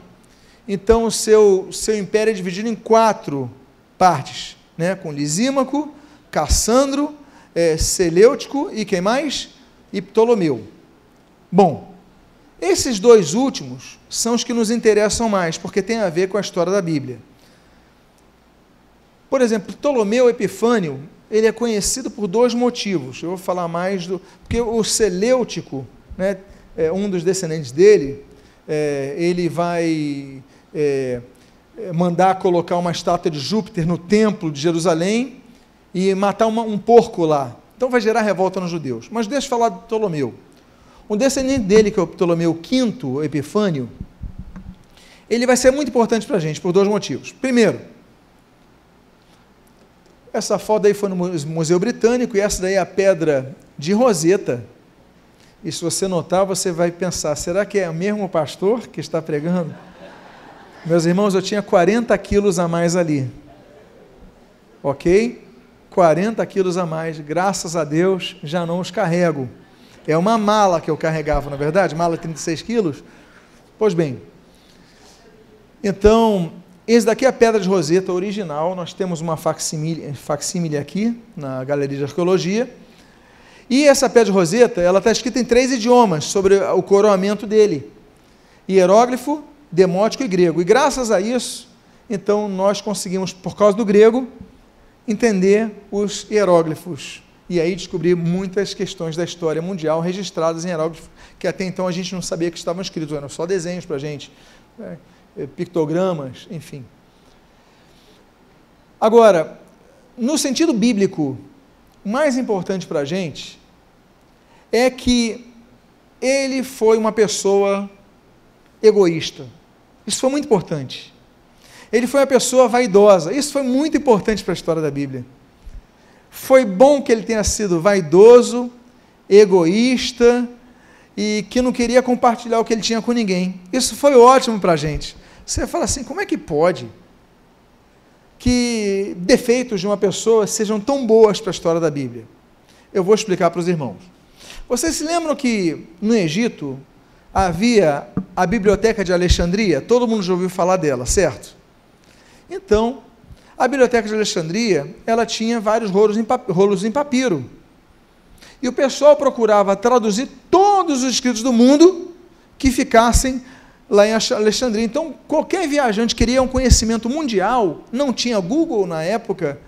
então o seu, seu império é dividido em quatro partes, né? com Lisímaco, Cassandro, é, Selêutico e quem mais? E Ptolomeu. Bom, esses dois últimos são os que nos interessam mais, porque tem a ver com a história da Bíblia. Por exemplo, Ptolomeu Epifânio, ele é conhecido por dois motivos. Eu vou falar mais do. Porque o Selêutico, né, é, um dos descendentes dele, é, ele vai é, é, mandar colocar uma estátua de Júpiter no templo de Jerusalém e matar uma, um porco lá. Então vai gerar revolta nos judeus. Mas deixa eu falar de Ptolomeu. Um descendente dele, que é o Ptolomeu V Epifânio, ele vai ser muito importante para a gente por dois motivos. Primeiro, essa foto aí foi no Museu Britânico e essa daí é a pedra de Roseta. E se você notar, você vai pensar: será que é o mesmo pastor que está pregando? Meus irmãos, eu tinha 40 quilos a mais ali. Ok? 40 quilos a mais, graças a Deus, já não os carrego. É uma mala que eu carregava, na é verdade, mala de 36 quilos. Pois bem, então, esse daqui é a pedra de Roseta original. Nós temos uma facsímile, aqui na Galeria de Arqueologia. E essa pedra de Roseta, ela está escrita em três idiomas sobre o coroamento dele: hieróglifo, demótico e grego. E graças a isso, então nós conseguimos, por causa do grego, entender os hieróglifos. E aí descobrir muitas questões da história mundial registradas em hieróglifos, que até então a gente não sabia que estavam escritos, eram só desenhos para a gente. Né? Eh, pictogramas, enfim. Agora, no sentido bíblico, mais importante para a gente é que ele foi uma pessoa egoísta. Isso foi muito importante. Ele foi uma pessoa vaidosa. Isso foi muito importante para a história da Bíblia. Foi bom que ele tenha sido vaidoso, egoísta e que não queria compartilhar o que ele tinha com ninguém. Isso foi ótimo para a gente. Você fala assim: como é que pode que defeitos de uma pessoa sejam tão boas para a história da Bíblia? Eu vou explicar para os irmãos. Vocês se lembram que no Egito havia a Biblioteca de Alexandria? Todo mundo já ouviu falar dela, certo? Então, a Biblioteca de Alexandria, ela tinha vários rolos em, rolos em papiro. E o pessoal procurava traduzir todos os escritos do mundo que ficassem lá em Alexandria. Então, qualquer viajante queria um conhecimento mundial, não tinha Google na época,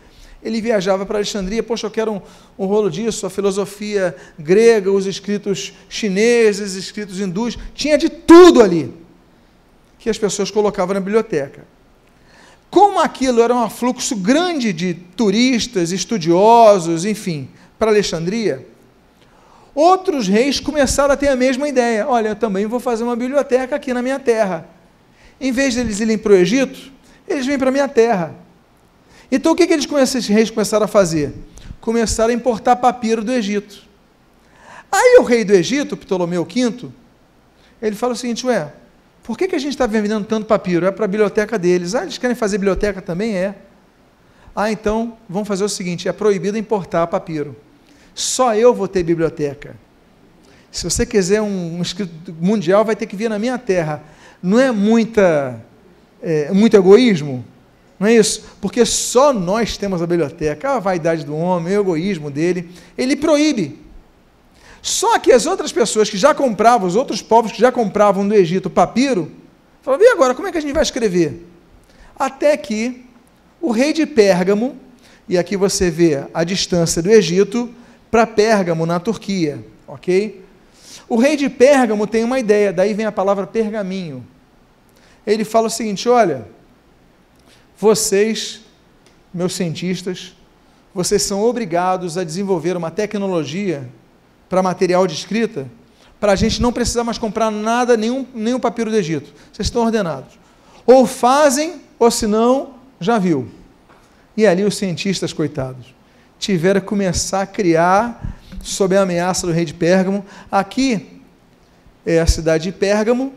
ele viajava para Alexandria, poxa, eu quero um, um, rolo disso, a filosofia grega, os escritos chineses, escritos hindus, tinha de tudo ali, que as pessoas colocavam na biblioteca. Como aquilo era um fluxo grande de turistas, estudiosos, enfim, para Alexandria, Outros reis começaram a ter a mesma ideia. Olha, eu também vou fazer uma biblioteca aqui na minha terra. Em vez de eles irem para o Egito, eles vêm para a minha terra. Então o que, que eles, esses reis começaram a fazer? Começaram a importar papiro do Egito. Aí o rei do Egito, Ptolomeu V, ele fala o seguinte: ué, por que, que a gente está vendendo tanto papiro? É para a biblioteca deles. Ah, eles querem fazer biblioteca também? É. Ah, então vamos fazer o seguinte: é proibido importar papiro. Só eu vou ter biblioteca. Se você quiser um, um escrito mundial, vai ter que vir na minha terra. Não é muita, é, muito egoísmo? Não é isso? Porque só nós temos a biblioteca. A vaidade do homem, o egoísmo dele. Ele proíbe. Só que as outras pessoas que já compravam, os outros povos que já compravam do Egito papiro, falavam, e agora, como é que a gente vai escrever? Até que o rei de Pérgamo, e aqui você vê a distância do Egito, para Pérgamo, na Turquia, ok? O rei de Pérgamo tem uma ideia, daí vem a palavra pergaminho. Ele fala o seguinte: olha, vocês, meus cientistas, vocês são obrigados a desenvolver uma tecnologia para material de escrita, para a gente não precisar mais comprar nada, nenhum, nenhum papiro do Egito. Vocês estão ordenados. Ou fazem, ou se não, já viu. E ali os cientistas, coitados, tiveram que começar a criar sob a ameaça do rei de Pérgamo. Aqui é a cidade de Pérgamo,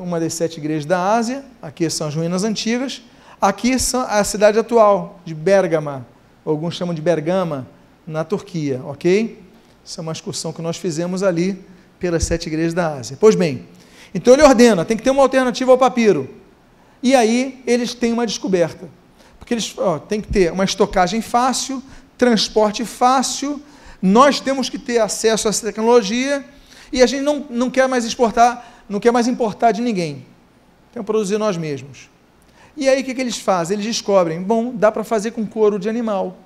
uma das sete igrejas da Ásia, aqui são as ruínas antigas. Aqui é a cidade atual de Bergama, alguns chamam de Bergama, na Turquia, ok? Essa é uma excursão que nós fizemos ali pelas sete igrejas da Ásia. Pois bem, então ele ordena, tem que ter uma alternativa ao papiro. E aí eles têm uma descoberta. Porque eles ó, têm que ter uma estocagem fácil, transporte fácil, nós temos que ter acesso a essa tecnologia e a gente não, não quer mais exportar, não quer mais importar de ninguém. Que produzir nós mesmos. E aí o que, que eles fazem? Eles descobrem, bom, dá para fazer com couro de animal.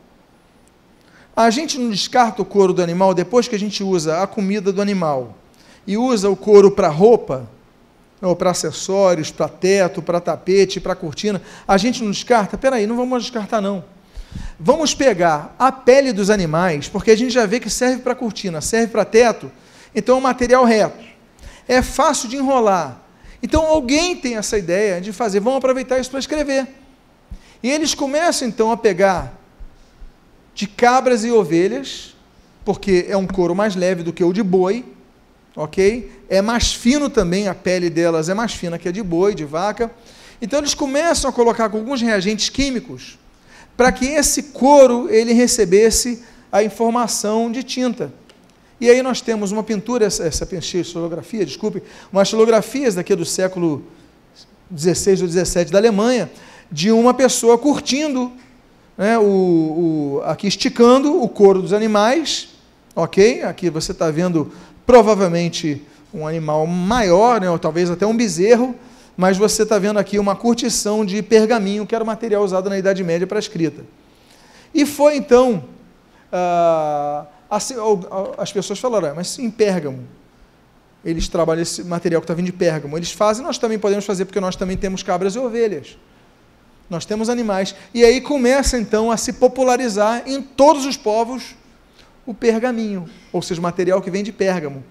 A gente não descarta o couro do animal depois que a gente usa a comida do animal e usa o couro para roupa, ou para acessórios, para teto, para tapete, para cortina, a gente não descarta? Peraí, não vamos descartar não. Vamos pegar a pele dos animais, porque a gente já vê que serve para cortina, serve para teto, então é um material reto. É fácil de enrolar. Então alguém tem essa ideia de fazer, vamos aproveitar isso para escrever. E eles começam então a pegar de cabras e ovelhas, porque é um couro mais leve do que o de boi, ok? É mais fino também, a pele delas é mais fina que a de boi, de vaca. Então eles começam a colocar alguns reagentes químicos para que esse couro ele recebesse a informação de tinta. E aí nós temos uma pintura, essa, essa xilografia, desculpe, umas xilografias daqui do século 16 ou 17 da Alemanha, de uma pessoa curtindo, né, o, o, aqui esticando o couro dos animais, ok? Aqui você está vendo provavelmente um animal maior, né, ou talvez até um bezerro, mas você está vendo aqui uma curtição de pergaminho, que era o material usado na Idade Média para escrita. E foi então, ah, assim, as pessoas falaram, ah, mas em Pérgamo, eles trabalham esse material que está vindo de Pérgamo, eles fazem, nós também podemos fazer, porque nós também temos cabras e ovelhas. Nós temos animais. E aí começa então a se popularizar em todos os povos o pergaminho, ou seja, o material que vem de Pérgamo.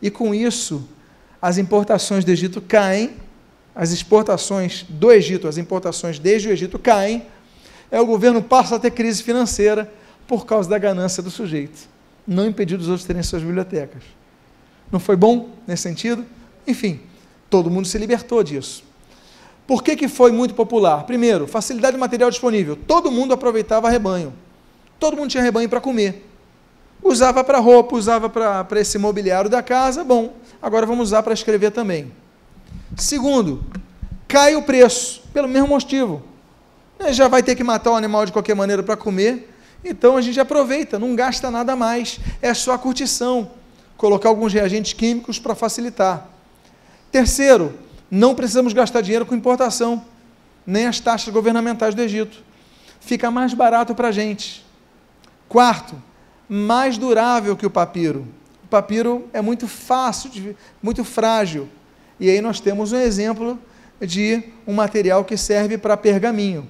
E com isso, as importações do Egito caem, as exportações do Egito, as importações desde o Egito caem, é o governo passa a ter crise financeira por causa da ganância do sujeito, não impediu os outros terem suas bibliotecas. Não foi bom nesse sentido? Enfim, todo mundo se libertou disso. Por que, que foi muito popular? Primeiro, facilidade de material disponível. Todo mundo aproveitava rebanho. Todo mundo tinha rebanho para comer. Usava para roupa, usava para esse mobiliário da casa, bom, agora vamos usar para escrever também. Segundo, cai o preço, pelo mesmo motivo. Já vai ter que matar o animal de qualquer maneira para comer, então a gente aproveita, não gasta nada mais, é só a curtição, colocar alguns reagentes químicos para facilitar. Terceiro, não precisamos gastar dinheiro com importação, nem as taxas governamentais do Egito. Fica mais barato para a gente. Quarto, mais durável que o papiro. O papiro é muito fácil, muito frágil. E aí nós temos um exemplo de um material que serve para pergaminho.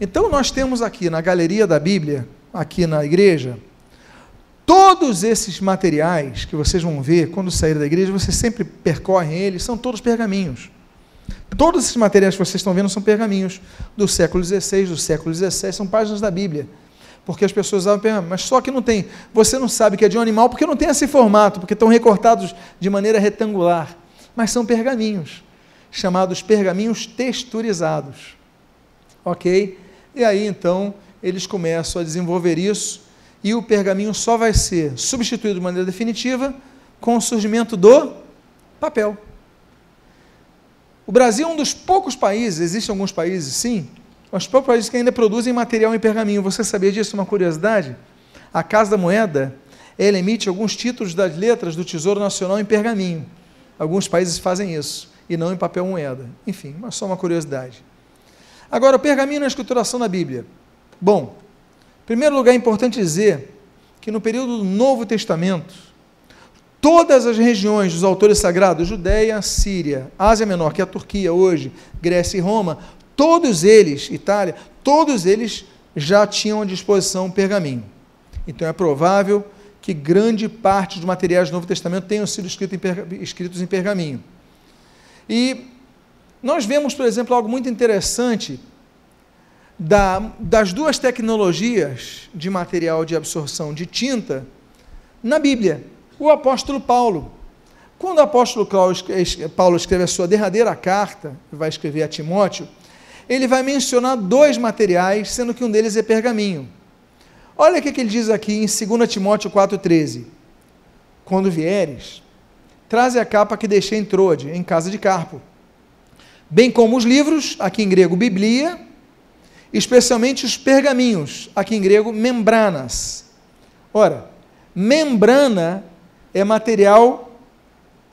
Então nós temos aqui na galeria da Bíblia, aqui na igreja, todos esses materiais que vocês vão ver quando sair da igreja, vocês sempre percorrem eles, são todos pergaminhos. Todos esses materiais que vocês estão vendo são pergaminhos do século XVI, do século XVII, são páginas da Bíblia porque as pessoas usavam pergaminho, mas só que não tem. Você não sabe que é de um animal porque não tem esse formato, porque estão recortados de maneira retangular. Mas são pergaminhos, chamados pergaminhos texturizados. Ok? E aí então eles começam a desenvolver isso, e o pergaminho só vai ser substituído de maneira definitiva com o surgimento do papel. O Brasil é um dos poucos países, existem alguns países sim, os próprios países que ainda produzem material em pergaminho. Você sabia disso? Uma curiosidade? A Casa da Moeda, ela emite alguns títulos das letras do Tesouro Nacional em pergaminho. Alguns países fazem isso, e não em papel moeda. Enfim, mas só uma curiosidade. Agora, o pergaminho na escrituração da Bíblia. Bom, em primeiro lugar, é importante dizer que no período do Novo Testamento, todas as regiões dos autores sagrados, Judéia, Síria, Ásia Menor, que é a Turquia hoje, Grécia e Roma, Todos eles, Itália, todos eles já tinham à disposição um pergaminho. Então é provável que grande parte dos materiais do Novo Testamento tenham sido escritos em pergaminho. E nós vemos, por exemplo, algo muito interessante da, das duas tecnologias de material de absorção de tinta na Bíblia. O apóstolo Paulo. Quando o apóstolo Paulo escreve a sua derradeira carta, vai escrever a Timóteo, ele vai mencionar dois materiais, sendo que um deles é pergaminho. Olha o que ele diz aqui em 2 Timóteo 4,13. Quando vieres, traze a capa que deixei em Trode, em casa de Carpo, bem como os livros, aqui em grego Biblia, especialmente os pergaminhos, aqui em grego membranas. Ora, membrana é material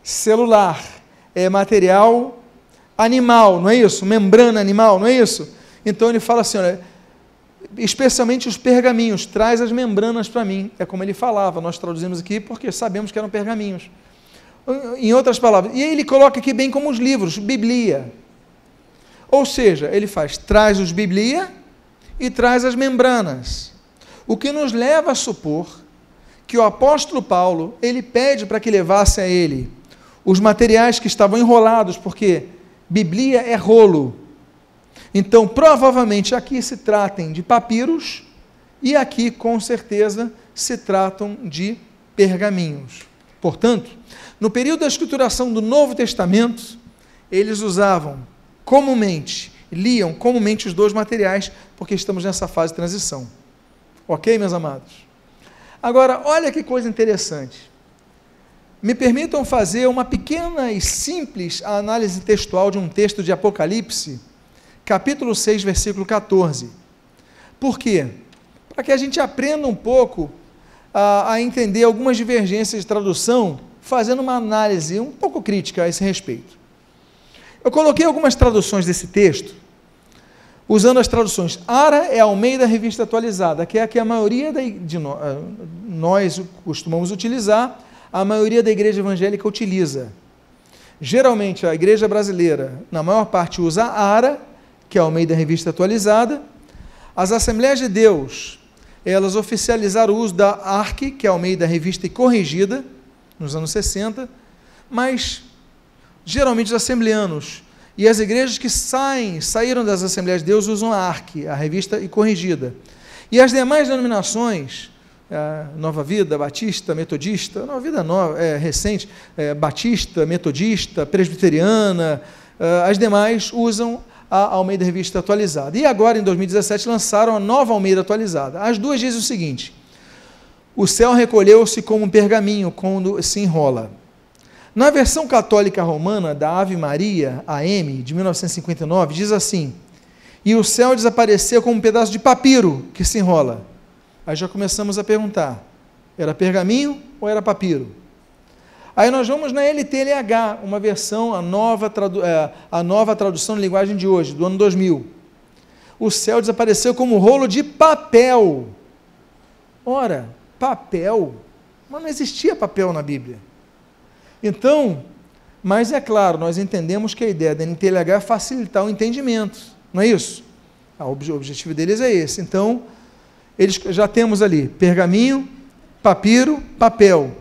celular, é material animal, não é isso? Membrana animal, não é isso? Então ele fala assim, olha, especialmente os pergaminhos, traz as membranas para mim. É como ele falava, nós traduzimos aqui porque sabemos que eram pergaminhos. Em outras palavras, e ele coloca aqui bem como os livros, Biblia. Ou seja, ele faz, traz os Biblia e traz as membranas. O que nos leva a supor que o apóstolo Paulo, ele pede para que levasse a ele os materiais que estavam enrolados, porque Biblia é rolo. Então, provavelmente aqui se tratem de papiros e aqui, com certeza, se tratam de pergaminhos. Portanto, no período da escrituração do Novo Testamento, eles usavam comumente, liam comumente os dois materiais, porque estamos nessa fase de transição. Ok, meus amados? Agora, olha que coisa interessante. Me permitam fazer uma pequena e simples análise textual de um texto de Apocalipse, capítulo 6, versículo 14. Por quê? Para que a gente aprenda um pouco a, a entender algumas divergências de tradução, fazendo uma análise um pouco crítica a esse respeito. Eu coloquei algumas traduções desse texto usando as traduções. Ara é Almeida Revista Atualizada, que é a que a maioria de eh, nós costumamos utilizar, a maioria da igreja evangélica utiliza. Geralmente a igreja brasileira, na maior parte, usa Ara, que é a Almeida Revista Atualizada. As Assembleias de Deus, elas oficializaram o uso da ARC, que é a Almeida Revista e Corrigida, nos anos 60, mas geralmente os assembleanos e as igrejas que saem, saíram das Assembleias de Deus usam a ARC, a revista e corrigida. E as demais denominações, Nova Vida, Batista, Metodista, Nova Vida nova, é, recente, é, Batista, Metodista, Presbiteriana, é, as demais usam a Almeida Revista Atualizada. E agora, em 2017, lançaram a nova Almeida Atualizada. As duas dizem o seguinte: o céu recolheu-se como um pergaminho quando se enrola. Na versão católica romana da Ave Maria, AM, de 1959, diz assim: E o céu desapareceu como um pedaço de papiro que se enrola. Aí já começamos a perguntar: era pergaminho ou era papiro? Aí nós vamos na LTLH, uma versão, a nova, é, a nova tradução de linguagem de hoje, do ano 2000. O céu desapareceu como um rolo de papel. Ora, papel? Mas não existia papel na Bíblia. Então, mas é claro, nós entendemos que a ideia da NTLH é facilitar o entendimento, não é isso? Ah, o objetivo deles é esse. Então, eles já temos ali pergaminho, papiro, papel.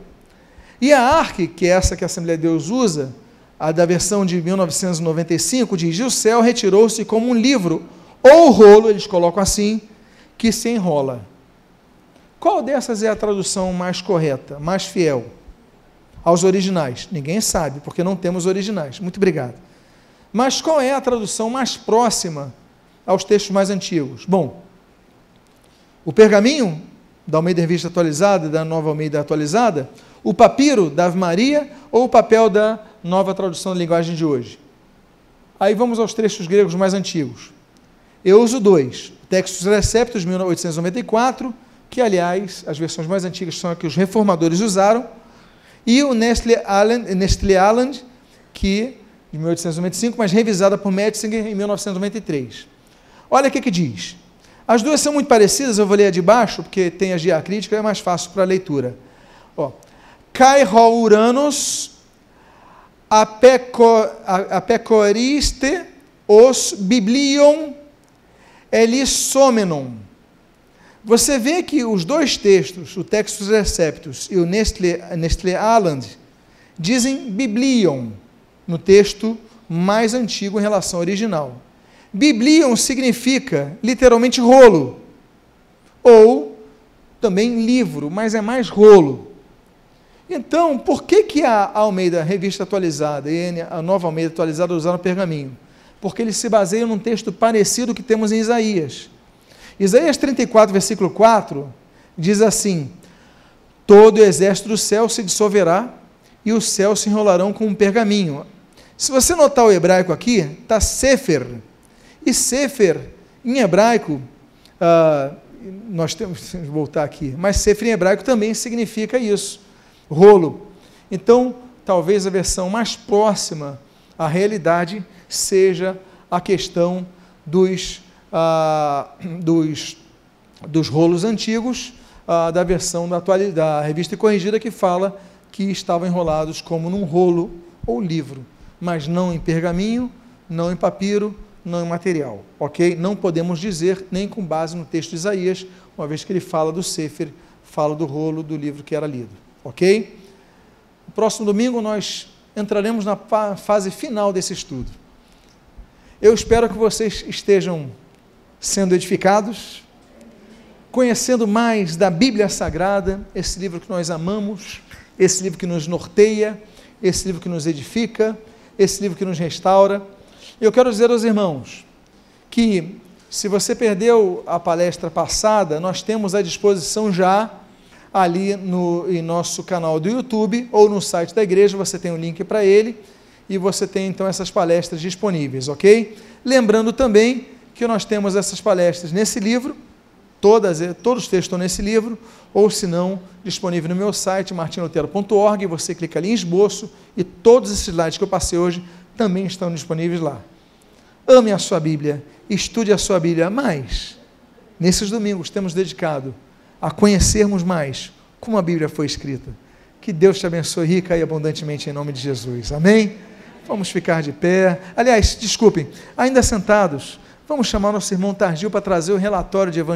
E a ARC, que é essa que a Assembleia de Deus usa, a da versão de 1995, diz: o céu retirou-se como um livro, ou rolo, eles colocam assim, que se enrola. Qual dessas é a tradução mais correta, mais fiel? aos originais? Ninguém sabe, porque não temos originais. Muito obrigado. Mas qual é a tradução mais próxima aos textos mais antigos? Bom, o pergaminho da Almeida Revista Atualizada da Nova Almeida Atualizada, o papiro da Ave Maria ou o papel da nova tradução da linguagem de hoje? Aí vamos aos trechos gregos mais antigos. Eu uso dois. Textos Receptos, 1894, que, aliás, as versões mais antigas são as que os reformadores usaram, e o Nestle Island, Nestle Island que de 1895, mas revisada por Metzinger em 1993. Olha o que, que diz. As duas são muito parecidas, eu vou ler a de baixo, porque tem a diacrítica, é mais fácil para a leitura. Ó, Kai Uranos apecoriste os biblion elissomenon você vê que os dois textos, o Textus Receptus e o Nestle, Nestle Aland, dizem Biblion no texto mais antigo em relação ao original. Biblion significa literalmente rolo, ou também livro, mas é mais rolo. Então, por que, que a Almeida Revista Atualizada a Nova Almeida Atualizada usaram pergaminho? porque ele se baseia num texto parecido que temos em Isaías. Isaías 34, versículo 4, diz assim: Todo o exército do céu se dissolverá e os céus se enrolarão como um pergaminho. Se você notar o hebraico aqui, está Sefer. E Sefer, em hebraico, uh, nós temos que voltar aqui, mas Sefer em hebraico também significa isso, rolo. Então, talvez a versão mais próxima à realidade seja a questão dos, ah, dos, dos rolos antigos, ah, da versão da, da revista corrigida que fala que estavam enrolados como num rolo ou livro, mas não em pergaminho, não em papiro, não material, ok? Não podemos dizer, nem com base no texto de Isaías, uma vez que ele fala do Sefer, fala do rolo do livro que era lido, ok? No próximo domingo nós entraremos na fase final desse estudo. Eu espero que vocês estejam sendo edificados, conhecendo mais da Bíblia Sagrada, esse livro que nós amamos, esse livro que nos norteia, esse livro que nos edifica, esse livro que nos restaura. Eu quero dizer aos irmãos que, se você perdeu a palestra passada, nós temos à disposição já ali no em nosso canal do YouTube ou no site da igreja, você tem o um link para ele e você tem então essas palestras disponíveis, ok? Lembrando também que nós temos essas palestras nesse livro, todas, todos os textos estão nesse livro, ou se não, disponível no meu site, martinlutero.org, você clica ali em esboço e todos esses slides que eu passei hoje também estão disponíveis lá. Ame a sua Bíblia, estude a sua Bíblia, mas nesses domingos temos dedicado a conhecermos mais como a Bíblia foi escrita. Que Deus te abençoe rica e abundantemente em nome de Jesus. Amém? Vamos ficar de pé. Aliás, desculpem, ainda sentados, vamos chamar nosso irmão Targil para trazer o relatório de evangelho.